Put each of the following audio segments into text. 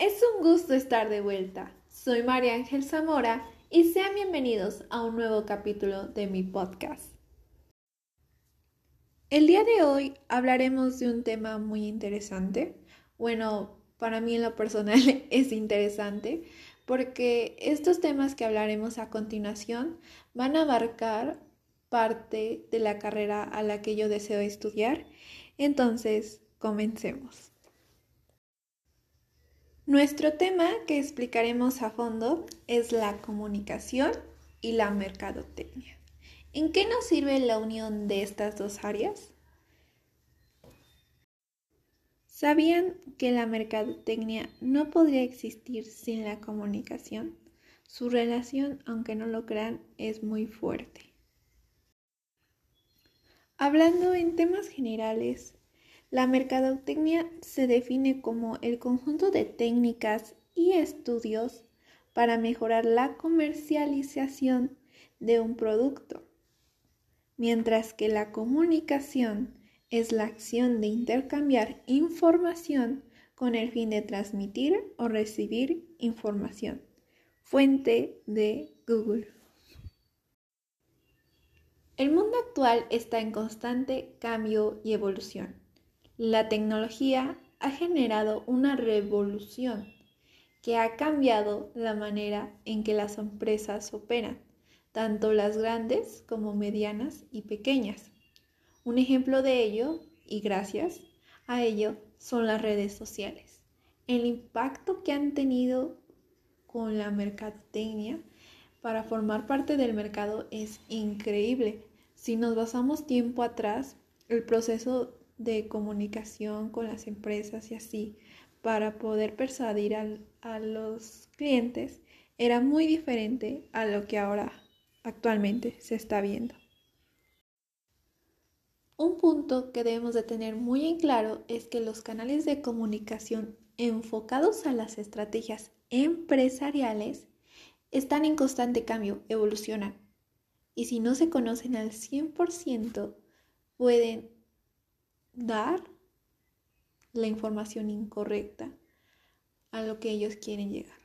Es un gusto estar de vuelta. Soy María Ángel Zamora y sean bienvenidos a un nuevo capítulo de mi podcast. El día de hoy hablaremos de un tema muy interesante. Bueno, para mí en lo personal es interesante porque estos temas que hablaremos a continuación van a abarcar parte de la carrera a la que yo deseo estudiar. Entonces, comencemos. Nuestro tema que explicaremos a fondo es la comunicación y la mercadotecnia. ¿En qué nos sirve la unión de estas dos áreas? ¿Sabían que la mercadotecnia no podría existir sin la comunicación? Su relación, aunque no lo crean, es muy fuerte. Hablando en temas generales, la mercadotecnia se define como el conjunto de técnicas y estudios para mejorar la comercialización de un producto, mientras que la comunicación es la acción de intercambiar información con el fin de transmitir o recibir información. Fuente de Google. El mundo actual está en constante cambio y evolución. La tecnología ha generado una revolución que ha cambiado la manera en que las empresas operan, tanto las grandes como medianas y pequeñas. Un ejemplo de ello, y gracias a ello, son las redes sociales. El impacto que han tenido con la mercadotecnia para formar parte del mercado es increíble. Si nos basamos tiempo atrás, el proceso de comunicación con las empresas y así para poder persuadir a los clientes era muy diferente a lo que ahora actualmente se está viendo. Un punto que debemos de tener muy en claro es que los canales de comunicación enfocados a las estrategias empresariales están en constante cambio, evolucionan. Y si no se conocen al 100%, pueden dar la información incorrecta a lo que ellos quieren llegar.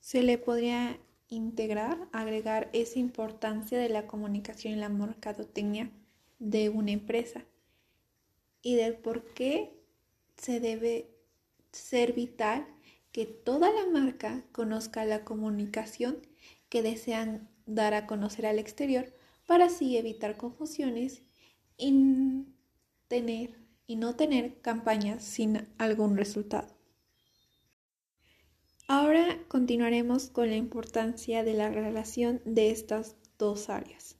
Se le podría integrar, agregar esa importancia de la comunicación y la mercadotecnia de una empresa y del por qué se debe ser vital que toda la marca conozca la comunicación que desean dar a conocer al exterior para así evitar confusiones y tener y no tener campañas sin algún resultado. Ahora continuaremos con la importancia de la relación de estas dos áreas.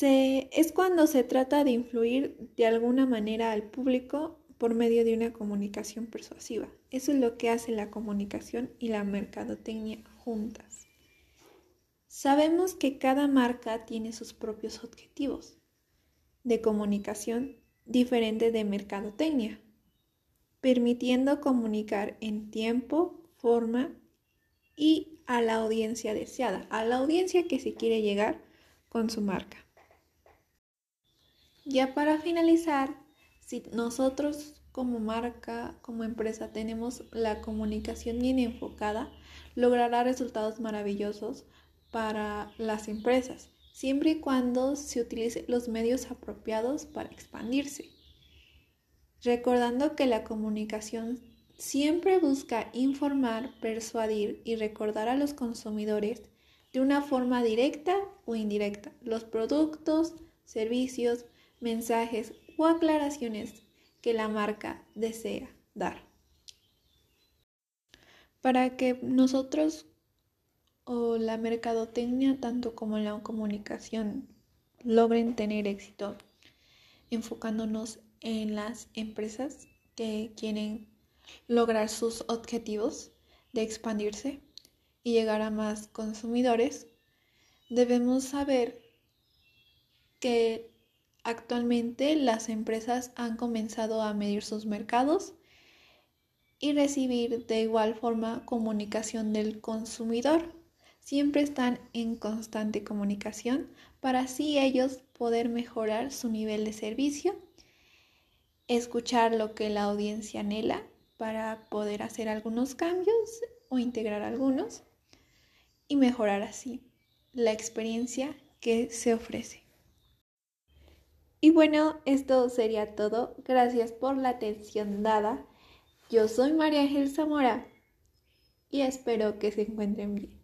es cuando se trata de influir de alguna manera al público por medio de una comunicación persuasiva. Eso es lo que hace la comunicación y la mercadotecnia juntas. Sabemos que cada marca tiene sus propios objetivos de comunicación diferente de mercadotecnia permitiendo comunicar en tiempo, forma y a la audiencia deseada, a la audiencia que se quiere llegar con su marca. Ya para finalizar, si nosotros como marca, como empresa, tenemos la comunicación bien enfocada, logrará resultados maravillosos para las empresas, siempre y cuando se utilicen los medios apropiados para expandirse recordando que la comunicación siempre busca informar, persuadir y recordar a los consumidores de una forma directa o indirecta los productos, servicios, mensajes o aclaraciones que la marca desea dar. Para que nosotros o la mercadotecnia, tanto como la comunicación, logren tener éxito, enfocándonos en las empresas que quieren lograr sus objetivos de expandirse y llegar a más consumidores, debemos saber que actualmente las empresas han comenzado a medir sus mercados y recibir de igual forma comunicación del consumidor. Siempre están en constante comunicación para así ellos poder mejorar su nivel de servicio escuchar lo que la audiencia anhela para poder hacer algunos cambios o integrar algunos y mejorar así la experiencia que se ofrece. Y bueno, esto sería todo. Gracias por la atención dada. Yo soy María Ángel Zamora y espero que se encuentren bien.